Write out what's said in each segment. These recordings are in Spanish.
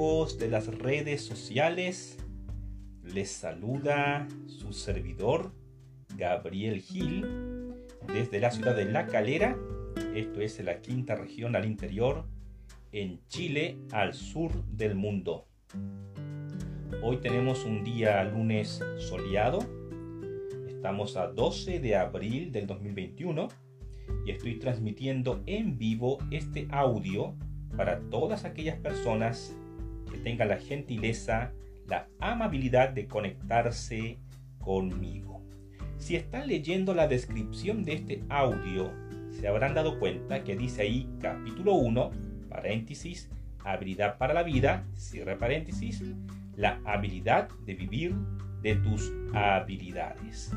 de las redes sociales, les saluda su servidor Gabriel Gil desde la ciudad de La Calera, esto es la quinta región al interior, en Chile, al sur del mundo. Hoy tenemos un día lunes soleado, estamos a 12 de abril del 2021 y estoy transmitiendo en vivo este audio para todas aquellas personas que tengan la gentileza, la amabilidad de conectarse conmigo. Si están leyendo la descripción de este audio, se habrán dado cuenta que dice ahí capítulo 1, paréntesis, habilidad para la vida, cierre paréntesis, la habilidad de vivir de tus habilidades.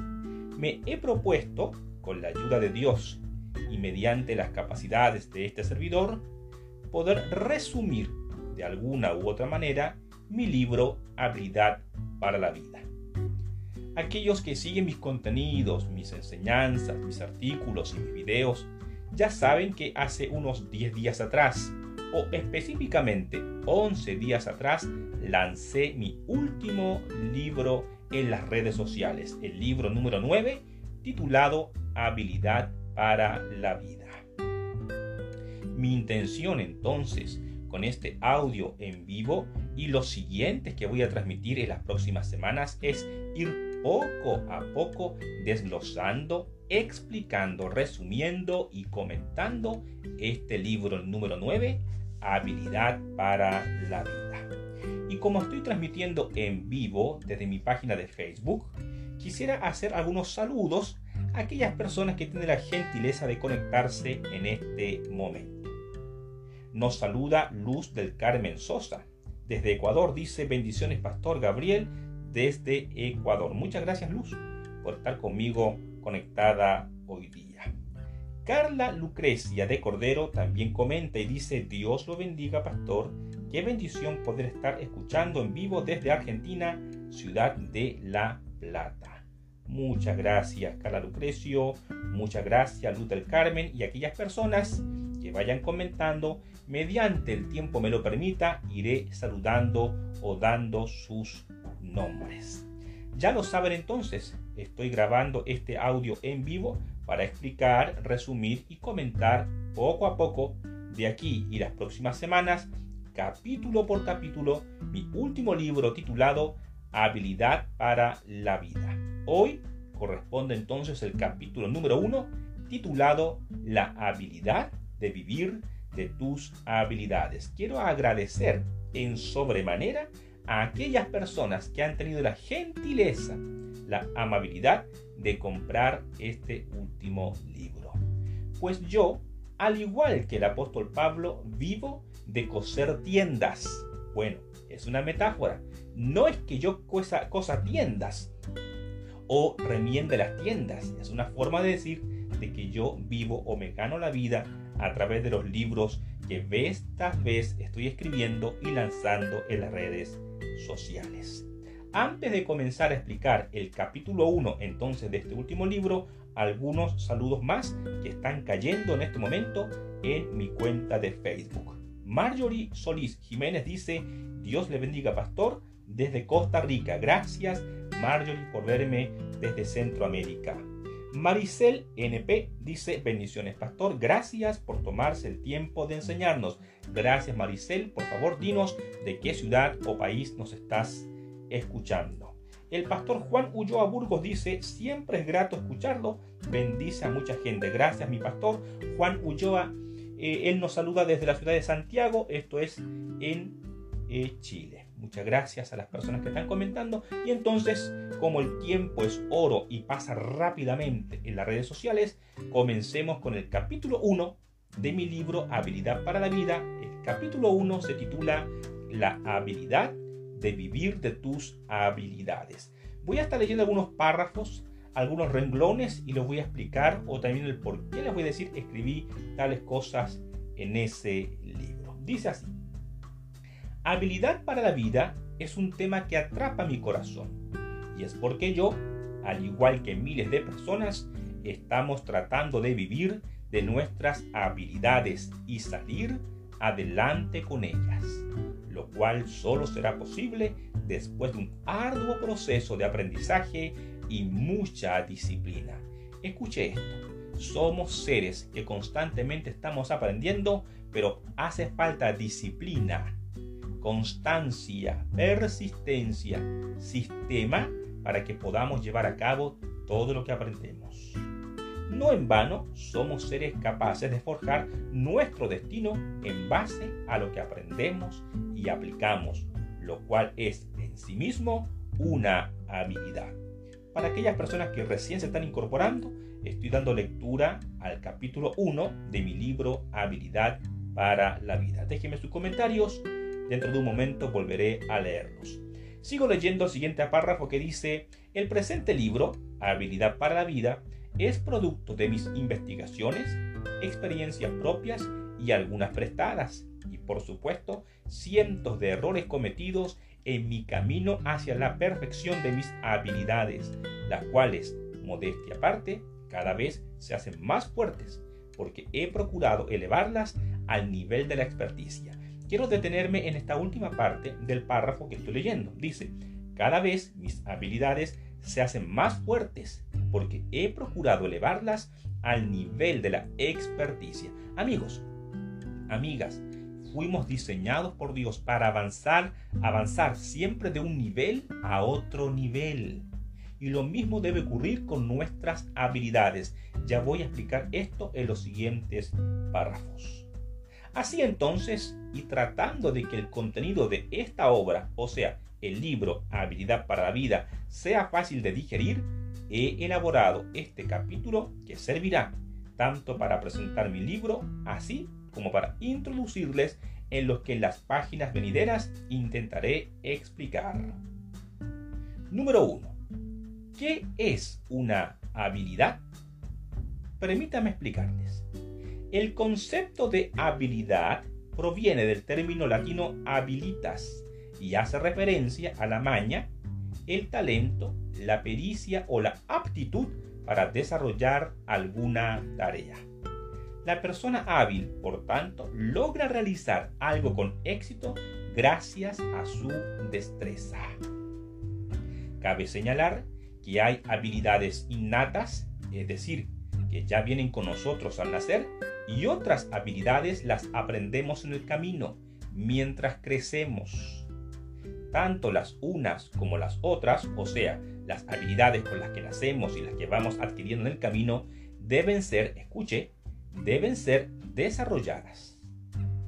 Me he propuesto, con la ayuda de Dios y mediante las capacidades de este servidor, poder resumir de alguna u otra manera mi libro Habilidad para la Vida. Aquellos que siguen mis contenidos, mis enseñanzas, mis artículos y mis videos, ya saben que hace unos 10 días atrás, o específicamente 11 días atrás, lancé mi último libro en las redes sociales, el libro número 9, titulado Habilidad para la Vida. Mi intención entonces con este audio en vivo y los siguientes que voy a transmitir en las próximas semanas es ir poco a poco desglosando, explicando, resumiendo y comentando este libro número 9, Habilidad para la vida. Y como estoy transmitiendo en vivo desde mi página de Facebook, quisiera hacer algunos saludos a aquellas personas que tienen la gentileza de conectarse en este momento. Nos saluda Luz del Carmen Sosa. Desde Ecuador dice bendiciones Pastor Gabriel desde Ecuador. Muchas gracias Luz por estar conmigo conectada hoy día. Carla Lucrecia de Cordero también comenta y dice Dios lo bendiga Pastor. Qué bendición poder estar escuchando en vivo desde Argentina, ciudad de La Plata. Muchas gracias Carla Lucrecio, muchas gracias Luz del Carmen y aquellas personas que vayan comentando mediante el tiempo me lo permita, iré saludando o dando sus nombres. Ya lo saben entonces, estoy grabando este audio en vivo para explicar, resumir y comentar poco a poco de aquí y las próximas semanas, capítulo por capítulo, mi último libro titulado Habilidad para la vida. Hoy corresponde entonces el capítulo número uno titulado La habilidad de vivir de tus habilidades. Quiero agradecer en sobremanera a aquellas personas que han tenido la gentileza, la amabilidad de comprar este último libro. Pues yo, al igual que el apóstol Pablo, vivo de coser tiendas. Bueno, es una metáfora. No es que yo cosa, tiendas o remiende las tiendas. Es una forma de decir de que yo vivo o me gano la vida a través de los libros que vez vez estoy escribiendo y lanzando en las redes sociales. Antes de comenzar a explicar el capítulo 1 entonces de este último libro, algunos saludos más que están cayendo en este momento en mi cuenta de Facebook. Marjorie Solís Jiménez dice, Dios le bendiga pastor desde Costa Rica. Gracias Marjorie por verme desde Centroamérica. Maricel NP dice, bendiciones pastor, gracias por tomarse el tiempo de enseñarnos. Gracias Maricel, por favor dinos de qué ciudad o país nos estás escuchando. El pastor Juan Ulloa Burgos dice, siempre es grato escucharlo, bendice a mucha gente. Gracias mi pastor Juan Ulloa, eh, él nos saluda desde la ciudad de Santiago, esto es en eh, Chile. Muchas gracias a las personas que están comentando. Y entonces, como el tiempo es oro y pasa rápidamente en las redes sociales, comencemos con el capítulo 1 de mi libro Habilidad para la Vida. El capítulo 1 se titula La habilidad de vivir de tus habilidades. Voy a estar leyendo algunos párrafos, algunos renglones y los voy a explicar o también el por qué les voy a decir escribí tales cosas en ese libro. Dice así. Habilidad para la vida es un tema que atrapa mi corazón y es porque yo, al igual que miles de personas, estamos tratando de vivir de nuestras habilidades y salir adelante con ellas. lo cual solo será posible después de un arduo proceso de aprendizaje y mucha disciplina. Escuche esto, somos seres que constantemente estamos aprendiendo, pero hace falta disciplina, constancia, persistencia, sistema para que podamos llevar a cabo todo lo que aprendemos. No en vano somos seres capaces de forjar nuestro destino en base a lo que aprendemos y aplicamos, lo cual es en sí mismo una habilidad. Para aquellas personas que recién se están incorporando, estoy dando lectura al capítulo 1 de mi libro Habilidad para la vida. Déjenme sus comentarios, dentro de un momento volveré a leerlos. Sigo leyendo el siguiente párrafo que dice, el presente libro, Habilidad para la vida, es producto de mis investigaciones, experiencias propias y algunas prestadas, y por supuesto cientos de errores cometidos en mi camino hacia la perfección de mis habilidades, las cuales, modestia aparte, cada vez se hacen más fuertes, porque he procurado elevarlas al nivel de la experticia. Quiero detenerme en esta última parte del párrafo que estoy leyendo. Dice, cada vez mis habilidades se hacen más fuertes porque he procurado elevarlas al nivel de la experticia. Amigos, amigas, fuimos diseñados por Dios para avanzar, avanzar siempre de un nivel a otro nivel. Y lo mismo debe ocurrir con nuestras habilidades. Ya voy a explicar esto en los siguientes párrafos. Así entonces, y tratando de que el contenido de esta obra, o sea, el libro Habilidad para la Vida, sea fácil de digerir, he elaborado este capítulo que servirá tanto para presentar mi libro, así como para introducirles en los que en las páginas venideras intentaré explicar. Número 1. ¿Qué es una habilidad? Permítame explicarles. El concepto de habilidad proviene del término latino habilitas y hace referencia a la maña, el talento, la pericia o la aptitud para desarrollar alguna tarea. La persona hábil, por tanto, logra realizar algo con éxito gracias a su destreza. Cabe señalar que hay habilidades innatas, es decir, que ya vienen con nosotros al nacer, y otras habilidades las aprendemos en el camino mientras crecemos. Tanto las unas como las otras, o sea, las habilidades con las que nacemos y las que vamos adquiriendo en el camino, deben ser, escuche, deben ser desarrolladas,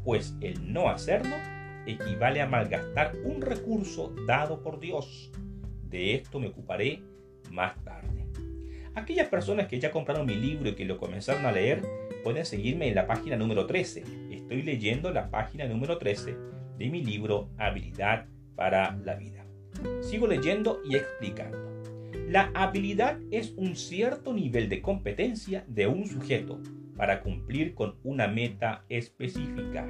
pues el no hacerlo equivale a malgastar un recurso dado por Dios. De esto me ocuparé más tarde. Aquellas personas que ya compraron mi libro y que lo comenzaron a leer, pueden seguirme en la página número 13. Estoy leyendo la página número 13 de mi libro Habilidad para la Vida. Sigo leyendo y explicando. La habilidad es un cierto nivel de competencia de un sujeto para cumplir con una meta específica.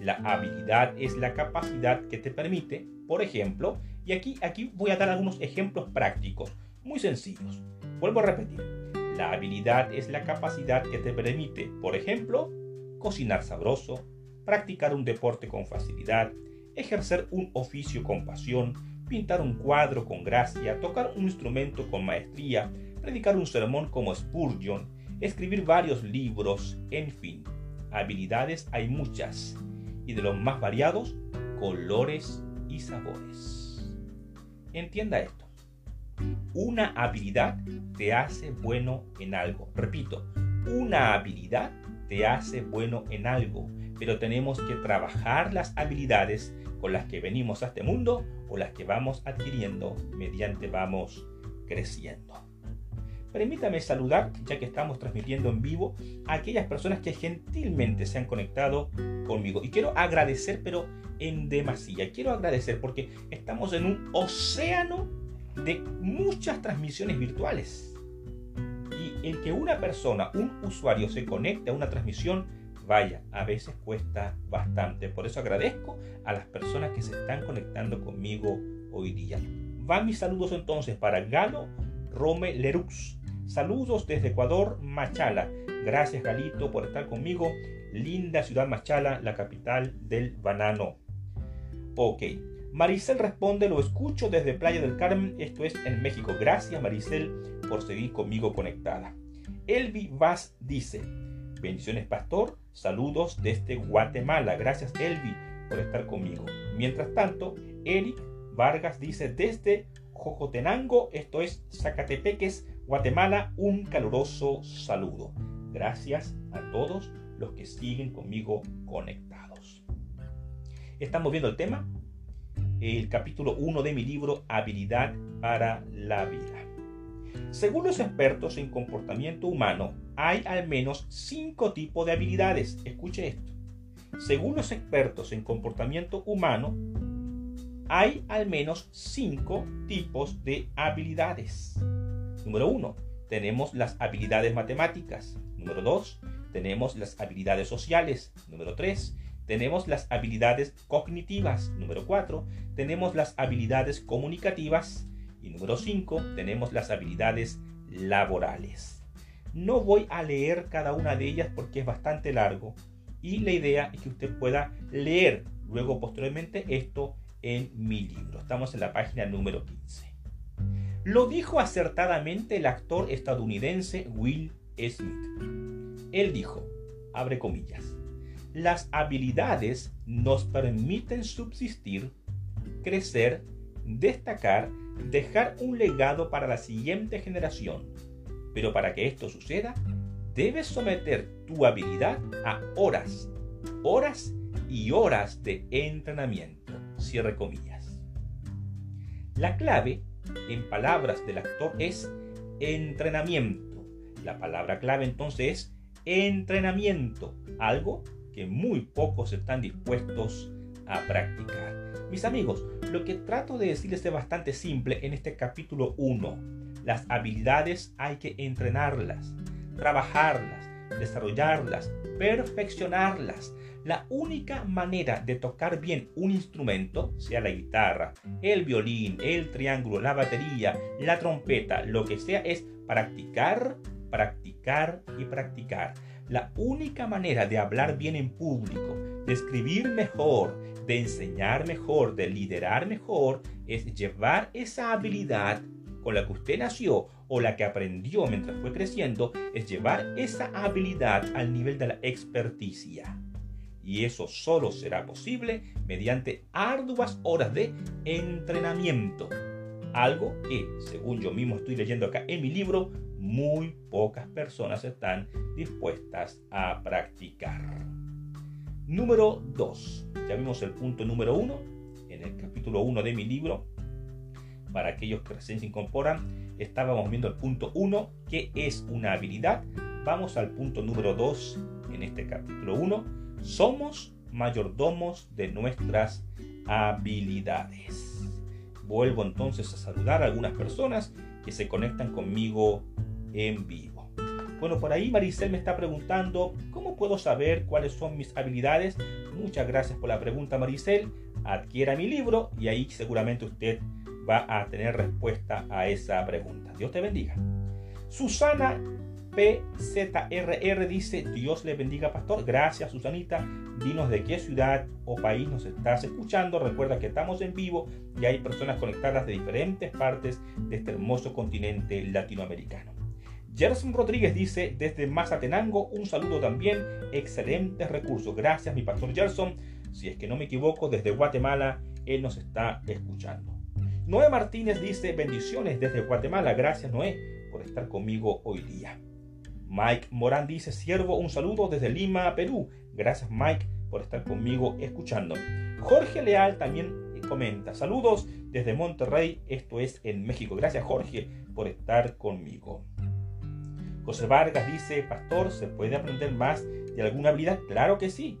La habilidad es la capacidad que te permite, por ejemplo, y aquí, aquí voy a dar algunos ejemplos prácticos, muy sencillos. Vuelvo a repetir, la habilidad es la capacidad que te permite, por ejemplo, cocinar sabroso, practicar un deporte con facilidad, ejercer un oficio con pasión, pintar un cuadro con gracia, tocar un instrumento con maestría, predicar un sermón como Spurgeon, escribir varios libros, en fin, habilidades hay muchas y de los más variados, colores y sabores. Entienda esto. Una habilidad te hace bueno en algo. Repito, una habilidad te hace bueno en algo, pero tenemos que trabajar las habilidades con las que venimos a este mundo o las que vamos adquiriendo mediante vamos creciendo. Permítame saludar, ya que estamos transmitiendo en vivo, a aquellas personas que gentilmente se han conectado conmigo. Y quiero agradecer, pero en demasía. Quiero agradecer porque estamos en un océano de muchas transmisiones virtuales. Y el que una persona, un usuario, se conecte a una transmisión, vaya, a veces cuesta bastante. Por eso agradezco a las personas que se están conectando conmigo hoy día. Van mis saludos entonces para Galo Rome Lerux, Saludos desde Ecuador, Machala. Gracias Galito por estar conmigo. Linda ciudad Machala, la capital del banano. Ok. Maricel responde, lo escucho desde Playa del Carmen, esto es en México. Gracias Maricel por seguir conmigo conectada. Elvi Vaz dice, bendiciones pastor, saludos desde Guatemala. Gracias Elvi por estar conmigo. Mientras tanto, Eric Vargas dice desde Jojotenango, esto es Zacatepeques, Guatemala, un caluroso saludo. Gracias a todos los que siguen conmigo conectados. Estamos viendo el tema, el capítulo 1 de mi libro Habilidad para la vida. Según los expertos en comportamiento humano, hay al menos cinco tipos de habilidades. Escuche esto. Según los expertos en comportamiento humano, hay al menos cinco tipos de habilidades. Número uno, tenemos las habilidades matemáticas. Número dos, tenemos las habilidades sociales. Número tres, tenemos las habilidades cognitivas. Número cuatro, tenemos las habilidades comunicativas. Y número cinco, tenemos las habilidades laborales. No voy a leer cada una de ellas porque es bastante largo y la idea es que usted pueda leer luego posteriormente esto en mi libro. Estamos en la página número 15. Lo dijo acertadamente el actor estadounidense Will Smith. Él dijo, abre comillas, las habilidades nos permiten subsistir, crecer, destacar, dejar un legado para la siguiente generación. Pero para que esto suceda, debes someter tu habilidad a horas, horas y horas de entrenamiento. Cierre comillas. La clave, en palabras del actor, es entrenamiento. La palabra clave entonces es entrenamiento, algo que muy pocos están dispuestos a practicar. Mis amigos, lo que trato de decirles es bastante simple en este capítulo 1. Las habilidades hay que entrenarlas trabajarlas, desarrollarlas, perfeccionarlas. La única manera de tocar bien un instrumento, sea la guitarra, el violín, el triángulo, la batería, la trompeta, lo que sea, es practicar, practicar y practicar. La única manera de hablar bien en público, de escribir mejor, de enseñar mejor, de liderar mejor, es llevar esa habilidad con la que usted nació o la que aprendió mientras fue creciendo es llevar esa habilidad al nivel de la experticia. Y eso solo será posible mediante arduas horas de entrenamiento. Algo que, según yo mismo estoy leyendo acá en mi libro, muy pocas personas están dispuestas a practicar. Número 2. Ya vimos el punto número 1 en el capítulo 1 de mi libro, para aquellos que recién se incorporan, estábamos viendo el punto 1, que es una habilidad. Vamos al punto número 2 en este capítulo 1. Somos mayordomos de nuestras habilidades. Vuelvo entonces a saludar a algunas personas que se conectan conmigo en vivo. Bueno, por ahí Maricel me está preguntando, ¿cómo puedo saber cuáles son mis habilidades? Muchas gracias por la pregunta Maricel. Adquiera mi libro y ahí seguramente usted va a tener respuesta a esa pregunta. Dios te bendiga. Susana PZRR dice, Dios le bendiga, pastor. Gracias, Susanita. Dinos de qué ciudad o país nos estás escuchando. Recuerda que estamos en vivo y hay personas conectadas de diferentes partes de este hermoso continente latinoamericano. Gerson Rodríguez dice, desde Mazatenango, un saludo también. Excelentes recursos. Gracias, mi pastor Gerson. Si es que no me equivoco, desde Guatemala, él nos está escuchando. Noé Martínez dice bendiciones desde Guatemala. Gracias Noé por estar conmigo hoy día. Mike Morán dice siervo un saludo desde Lima, Perú. Gracias Mike por estar conmigo escuchando. Jorge Leal también comenta saludos desde Monterrey. Esto es en México. Gracias Jorge por estar conmigo. José Vargas dice, pastor, ¿se puede aprender más de alguna habilidad? Claro que sí.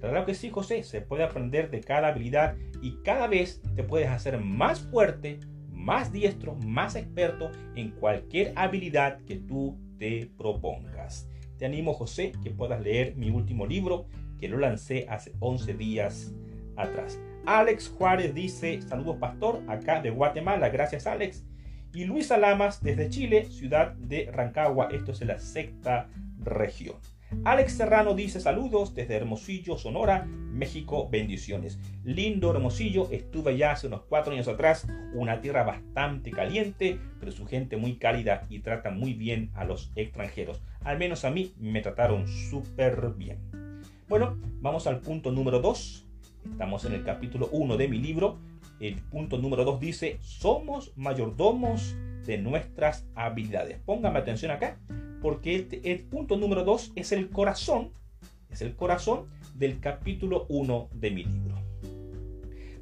Claro que sí, José, se puede aprender de cada habilidad y cada vez te puedes hacer más fuerte, más diestro, más experto en cualquier habilidad que tú te propongas. Te animo, José, que puedas leer mi último libro que lo lancé hace 11 días atrás. Alex Juárez dice, saludos pastor, acá de Guatemala, gracias Alex. Y Luisa Lamas desde Chile, ciudad de Rancagua, esto es en la sexta región. Alex Serrano dice saludos desde Hermosillo, Sonora, México, bendiciones. Lindo Hermosillo, estuve ya hace unos cuatro años atrás, una tierra bastante caliente, pero su gente muy cálida y trata muy bien a los extranjeros. Al menos a mí me trataron súper bien. Bueno, vamos al punto número 2. Estamos en el capítulo 1 de mi libro. El punto número 2 dice, somos mayordomos de nuestras habilidades. Póngame atención acá, porque el, punto número 2 es el corazón, es el corazón del capítulo 1 de mi libro.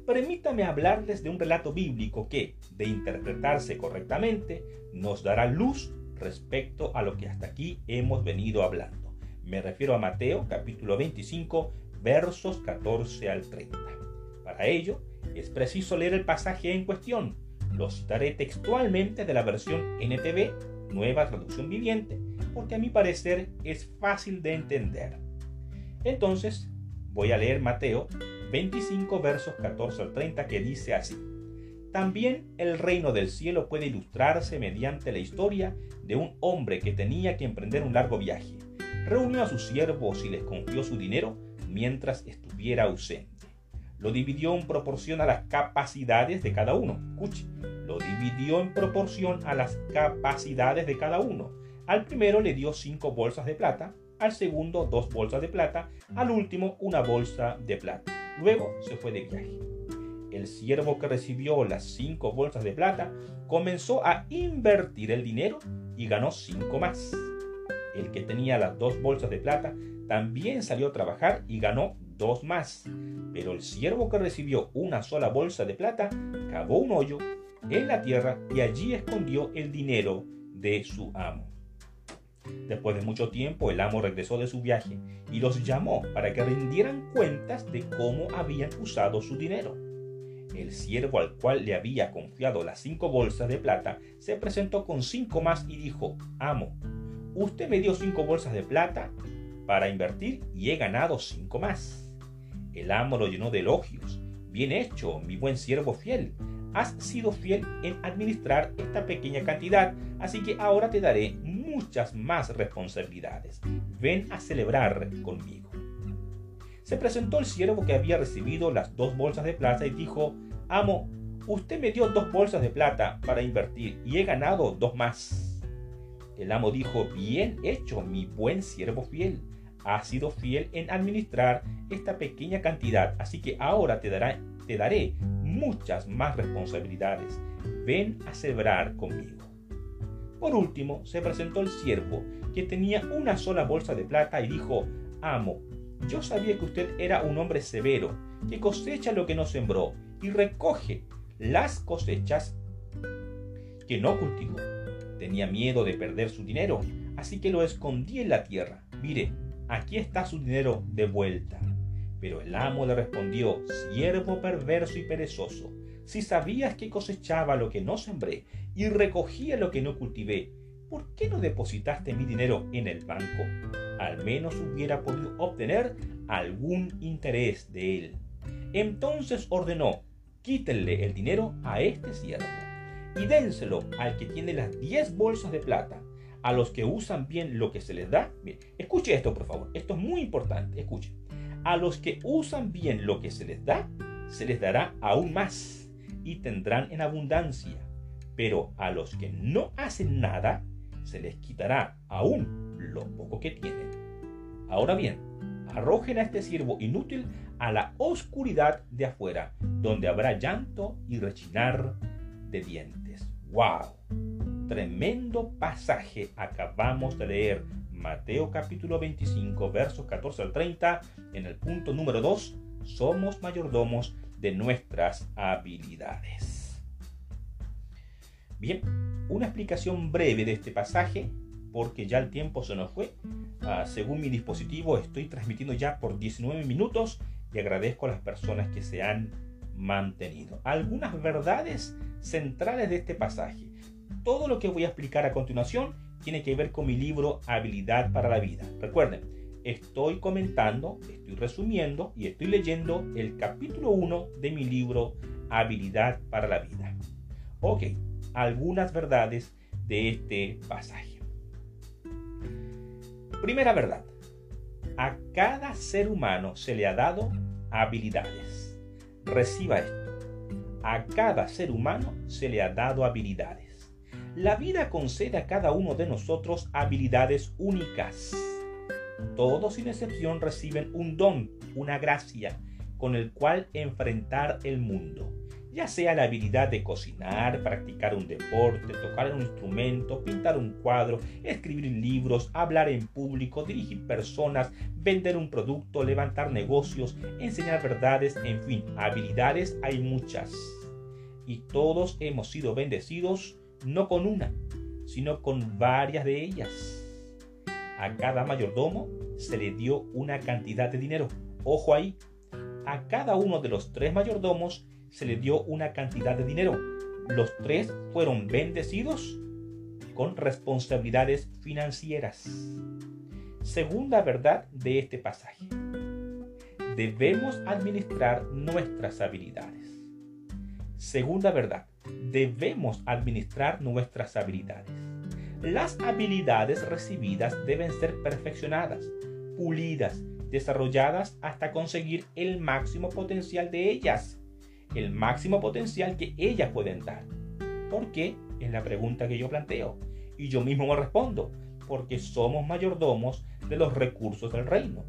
Permítame hablarles de un relato bíblico que, de interpretarse correctamente, nos dará luz respecto a lo que hasta aquí hemos venido hablando. Me refiero a Mateo capítulo 25 versos 14 al 30. Para ello, es preciso leer el pasaje en cuestión. Lo citaré textualmente de la versión NTV, Nueva Traducción Viviente, porque a mi parecer es fácil de entender. Entonces, voy a leer Mateo 25 versos 14 al 30 que dice así. También el reino del cielo puede ilustrarse mediante la historia de un hombre que tenía que emprender un largo viaje. Reunió a sus siervos y les confió su dinero mientras estuviera ausente. Lo dividió en proporción a las capacidades de cada uno. Escuche, lo dividió en proporción a las capacidades de cada uno. Al primero le dio cinco bolsas de plata, al segundo dos bolsas de plata, al último una bolsa de plata. Luego se fue de viaje. El siervo que recibió las cinco bolsas de plata comenzó a invertir el dinero y ganó cinco más. El que tenía las dos bolsas de plata también salió a trabajar y ganó dos más. Pero el siervo que recibió una sola bolsa de plata cavó un hoyo en la tierra y allí escondió el dinero de su amo. Después de mucho tiempo el amo regresó de su viaje y los llamó para que rindieran cuentas de cómo habían usado su dinero. El siervo al cual le había confiado las cinco bolsas de plata se presentó con cinco más y dijo, Amo, usted me dio cinco bolsas de plata para invertir y he ganado cinco más. El amo lo llenó de elogios. Bien hecho, mi buen siervo fiel. Has sido fiel en administrar esta pequeña cantidad, así que ahora te daré muchas más responsabilidades. Ven a celebrar conmigo. Se presentó el siervo que había recibido las dos bolsas de plata y dijo, Amo, usted me dio dos bolsas de plata para invertir y he ganado dos más. El amo dijo, bien hecho, mi buen siervo fiel has sido fiel en administrar esta pequeña cantidad, así que ahora te, te daré muchas más responsabilidades. Ven a celebrar conmigo. Por último, se presentó el siervo, que tenía una sola bolsa de plata, y dijo, Amo, yo sabía que usted era un hombre severo, que cosecha lo que no sembró, y recoge las cosechas que no cultivó. Tenía miedo de perder su dinero, así que lo escondí en la tierra. Mire, aquí está su dinero de vuelta. Pero el amo le respondió, siervo perverso y perezoso, si sabías que cosechaba lo que no sembré y recogía lo que no cultivé, ¿por qué no depositaste mi dinero en el banco? Al menos hubiera podido obtener algún interés de él. Entonces ordenó, quítenle el dinero a este siervo y dénselo al que tiene las diez bolsas de plata a los que usan bien lo que se les da. escuche esto, por favor. Esto es muy importante. Escuche. A los que usan bien lo que se les da, se les dará aún más y tendrán en abundancia. Pero a los que no hacen nada, se les quitará aún lo poco que tienen. Ahora bien, arrojen a este siervo inútil a la oscuridad de afuera, donde habrá llanto y rechinar de dientes. ¡Wow! Tremendo pasaje acabamos de leer. Mateo capítulo 25, versos 14 al 30, en el punto número 2, somos mayordomos de nuestras habilidades. Bien, una explicación breve de este pasaje, porque ya el tiempo se nos fue. Ah, según mi dispositivo, estoy transmitiendo ya por 19 minutos y agradezco a las personas que se han mantenido. Algunas verdades centrales de este pasaje todo lo que voy a explicar a continuación tiene que ver con mi libro Habilidad para la Vida. Recuerden, estoy comentando, estoy resumiendo y estoy leyendo el capítulo 1 de mi libro Habilidad para la Vida. Ok, algunas verdades de este pasaje. Primera verdad, a cada ser humano se le ha dado habilidades. Reciba esto. A cada ser humano se le ha dado habilidades. La vida concede a cada uno de nosotros habilidades únicas. Todos sin excepción reciben un don, una gracia, con el cual enfrentar el mundo ya sea la habilidad de cocinar, practicar un deporte, tocar un instrumento, pintar un cuadro, escribir libros, hablar en público, dirigir personas, vender un producto, levantar negocios, enseñar verdades, en fin, habilidades hay muchas. Y todos hemos sido bendecidos no con una, sino con varias de ellas. A cada mayordomo se le dio una cantidad de dinero. Ojo ahí, a cada uno de los tres mayordomos se le dio una cantidad de dinero. Los tres fueron bendecidos con responsabilidades financieras. Segunda verdad de este pasaje. Debemos administrar nuestras habilidades. Segunda verdad. Debemos administrar nuestras habilidades. Las habilidades recibidas deben ser perfeccionadas, pulidas, desarrolladas hasta conseguir el máximo potencial de ellas el máximo potencial que ellas pueden dar. ¿Por qué? Es la pregunta que yo planteo. Y yo mismo me respondo, porque somos mayordomos de los recursos del reino.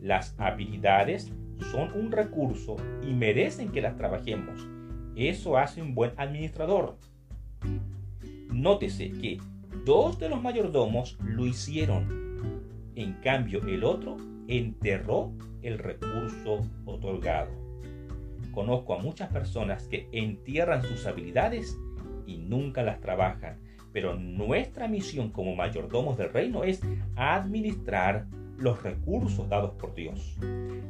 Las habilidades son un recurso y merecen que las trabajemos. Eso hace un buen administrador. Nótese que dos de los mayordomos lo hicieron. En cambio, el otro enterró el recurso otorgado. Conozco a muchas personas que entierran sus habilidades y nunca las trabajan, pero nuestra misión como mayordomos del reino es administrar los recursos dados por Dios.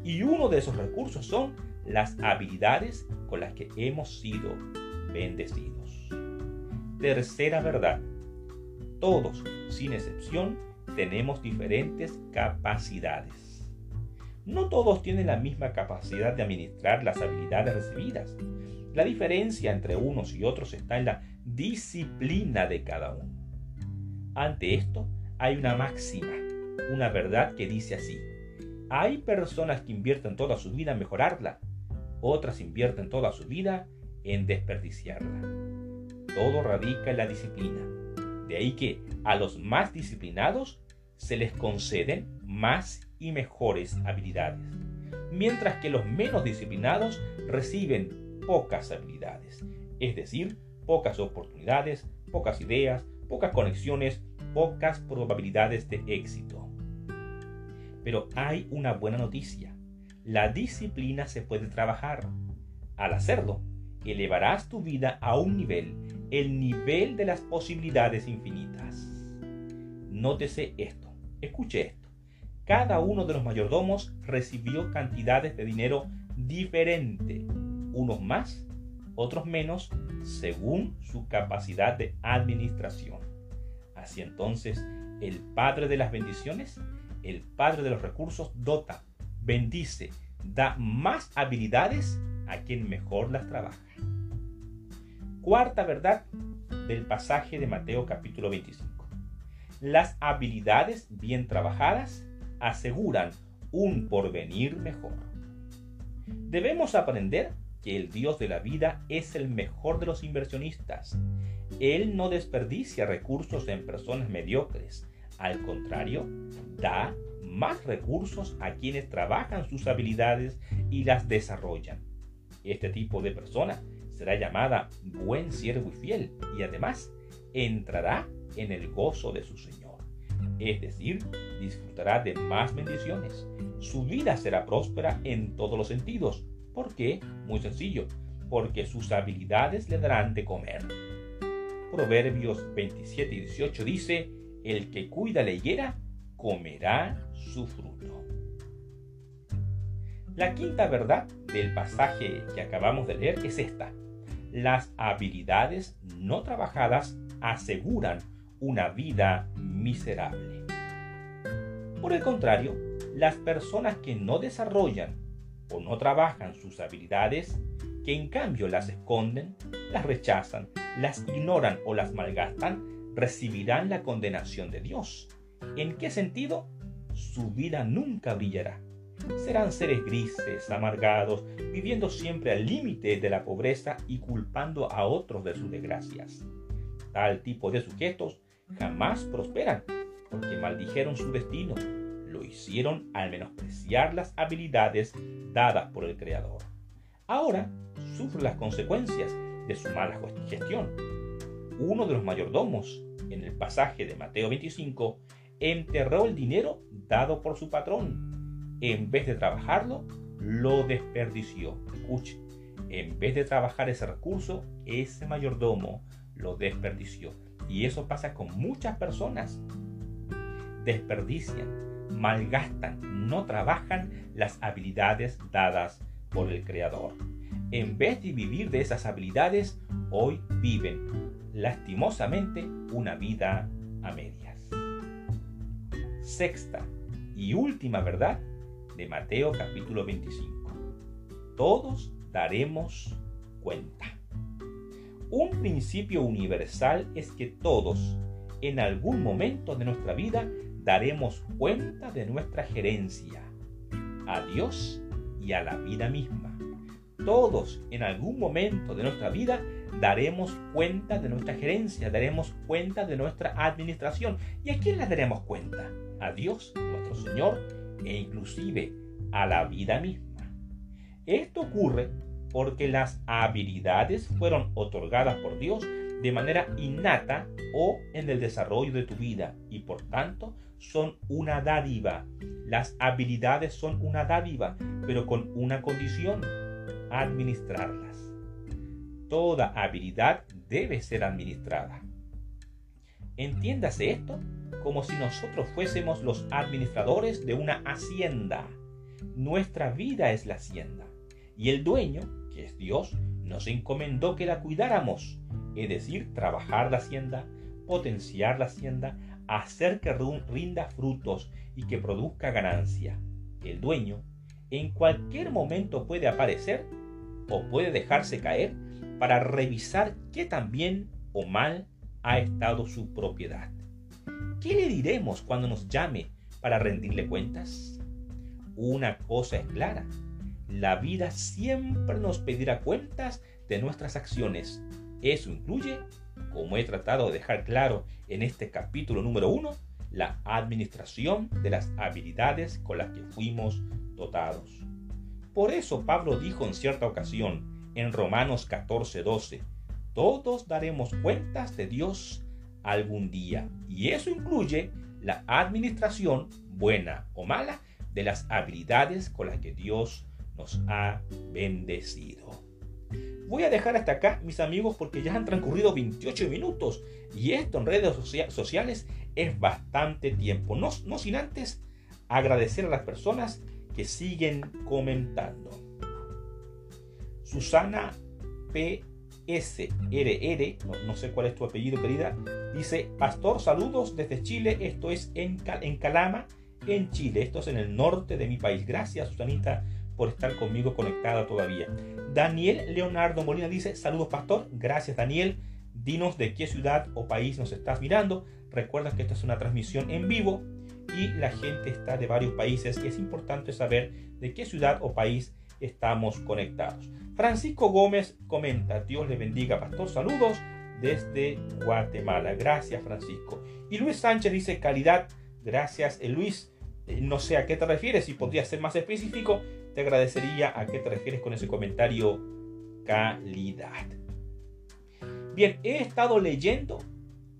Y uno de esos recursos son las habilidades con las que hemos sido bendecidos. Tercera verdad. Todos, sin excepción, tenemos diferentes capacidades. No todos tienen la misma capacidad de administrar las habilidades recibidas. La diferencia entre unos y otros está en la disciplina de cada uno. Ante esto hay una máxima, una verdad que dice así. Hay personas que invierten toda su vida en mejorarla, otras invierten toda su vida en desperdiciarla. Todo radica en la disciplina. De ahí que a los más disciplinados se les conceden más y mejores habilidades, mientras que los menos disciplinados reciben pocas habilidades, es decir, pocas oportunidades, pocas ideas, pocas conexiones, pocas probabilidades de éxito. Pero hay una buena noticia. La disciplina se puede trabajar. Al hacerlo, elevarás tu vida a un nivel, el nivel de las posibilidades infinitas. Nótese esto, escuche esto cada uno de los mayordomos recibió cantidades de dinero diferente, unos más, otros menos, según su capacidad de administración. Así entonces, el Padre de las bendiciones, el Padre de los recursos, dota, bendice, da más habilidades a quien mejor las trabaja. Cuarta verdad del pasaje de Mateo capítulo 25. Las habilidades bien trabajadas aseguran un porvenir mejor. Debemos aprender que el Dios de la vida es el mejor de los inversionistas. Él no desperdicia recursos en personas mediocres. Al contrario, da más recursos a quienes trabajan sus habilidades y las desarrollan. Este tipo de persona será llamada buen siervo y fiel y además entrará en el gozo de su Señor es decir, disfrutará de más bendiciones. Su vida será próspera en todos los sentidos. ¿Por qué? Muy sencillo, porque sus habilidades le darán de comer. Proverbios 27 y 18 dice, el que cuida la higuera, comerá su fruto. La quinta verdad del pasaje que acabamos de leer es esta. Las habilidades no trabajadas aseguran una vida miserable. Por el contrario, las personas que no desarrollan o no trabajan sus habilidades, que en cambio las esconden, las rechazan, las ignoran o las malgastan, recibirán la condenación de Dios. ¿En qué sentido? su vida nunca brillará. Serán seres grises, amargados, viviendo siempre al límite de la pobreza y culpando a otros de sus desgracias. Tal tipo de sujetos jamás prosperan, porque maldijeron su destino, lo hicieron al menospreciar las habilidades dadas por el Creador. Ahora sufre las consecuencias de su mala gestión. Uno de los mayordomos, en el pasaje de Mateo 25, enterró el dinero dado por su patrón. En vez de trabajarlo, lo desperdició. Escuche, en vez de trabajar ese recurso, ese mayordomo lo desperdició. Y eso pasa con muchas personas. Desperdician, malgastan, no trabajan las habilidades dadas por el Creador. En vez de vivir de esas habilidades, hoy viven lastimosamente una vida a medias. Sexta y última verdad de Mateo capítulo 25. Todos daremos cuenta. Un principio universal es que todos, en algún momento de nuestra vida, daremos cuenta de nuestra gerencia a Dios y a la vida misma. Todos, en algún momento de nuestra vida, daremos cuenta de nuestra gerencia, daremos cuenta de nuestra administración. ¿Y a quién le daremos cuenta? A Dios, nuestro Señor, e inclusive a la vida misma. Esto ocurre porque las habilidades fueron otorgadas por Dios de manera innata o en el desarrollo de tu vida y por tanto son una dádiva. Las habilidades son una dádiva, pero con una condición, administrarlas. Toda habilidad debe ser administrada. Entiéndase esto como si nosotros fuésemos los administradores de una hacienda. Nuestra vida es la hacienda y el dueño que es Dios, nos encomendó que la cuidáramos, es decir, trabajar la hacienda, potenciar la hacienda, hacer que rinda frutos y que produzca ganancia. El dueño en cualquier momento puede aparecer o puede dejarse caer para revisar qué tan bien o mal ha estado su propiedad. ¿Qué le diremos cuando nos llame para rendirle cuentas? Una cosa es clara, la vida siempre nos pedirá cuentas de nuestras acciones. Eso incluye, como he tratado de dejar claro en este capítulo número uno, la administración de las habilidades con las que fuimos dotados. Por eso Pablo dijo en cierta ocasión en Romanos 14:12, todos daremos cuentas de Dios algún día. Y eso incluye la administración, buena o mala, de las habilidades con las que Dios nos ha bendecido. Voy a dejar hasta acá, mis amigos, porque ya han transcurrido 28 minutos y esto en redes sociales es bastante tiempo. No, no sin antes agradecer a las personas que siguen comentando. Susana PSRR, no, no sé cuál es tu apellido, querida, dice: Pastor, saludos desde Chile. Esto es en, en Calama, en Chile. Esto es en el norte de mi país. Gracias, Susanita por estar conmigo conectada todavía. Daniel Leonardo Molina dice, saludos pastor, gracias Daniel, dinos de qué ciudad o país nos estás mirando. Recuerda que esta es una transmisión en vivo y la gente está de varios países es importante saber de qué ciudad o país estamos conectados. Francisco Gómez comenta, Dios le bendiga, pastor, saludos desde Guatemala. Gracias, Francisco. Y Luis Sánchez dice, calidad, gracias, eh, Luis. Eh, no sé a qué te refieres, si podría ser más específico, te agradecería a qué te refieres con ese comentario calidad. Bien, he estado leyendo,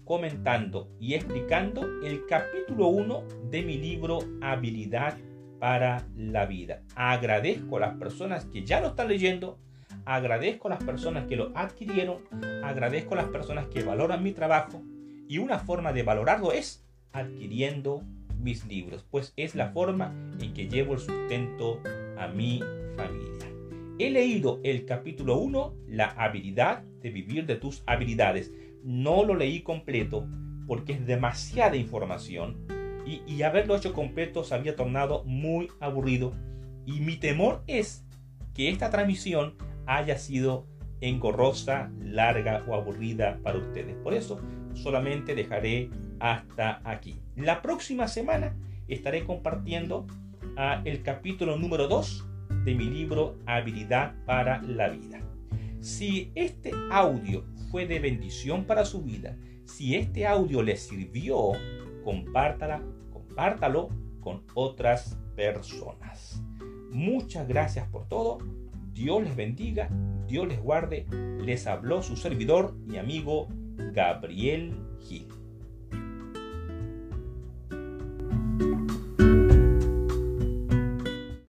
comentando y explicando el capítulo 1 de mi libro Habilidad para la vida. Agradezco a las personas que ya lo están leyendo, agradezco a las personas que lo adquirieron, agradezco a las personas que valoran mi trabajo y una forma de valorarlo es adquiriendo mis libros, pues es la forma en que llevo el sustento a mi familia. He leído el capítulo 1, la habilidad de vivir de tus habilidades. No lo leí completo porque es demasiada información y, haberlo hecho completo se había tornado muy aburrido. Y mi temor es que esta transmisión haya sido engorrosa, larga o aburrida para ustedes. Por eso solamente dejaré hasta aquí. La próxima semana estaré compartiendo ah, el capítulo número 2 de mi libro Habilidad para la Vida. Si este audio fue de bendición para su vida, si este audio le sirvió, compártala, compártalo con otras personas. Muchas gracias por todo. Dios les bendiga, Dios les guarde. Les habló su servidor y amigo Gabriel Gil.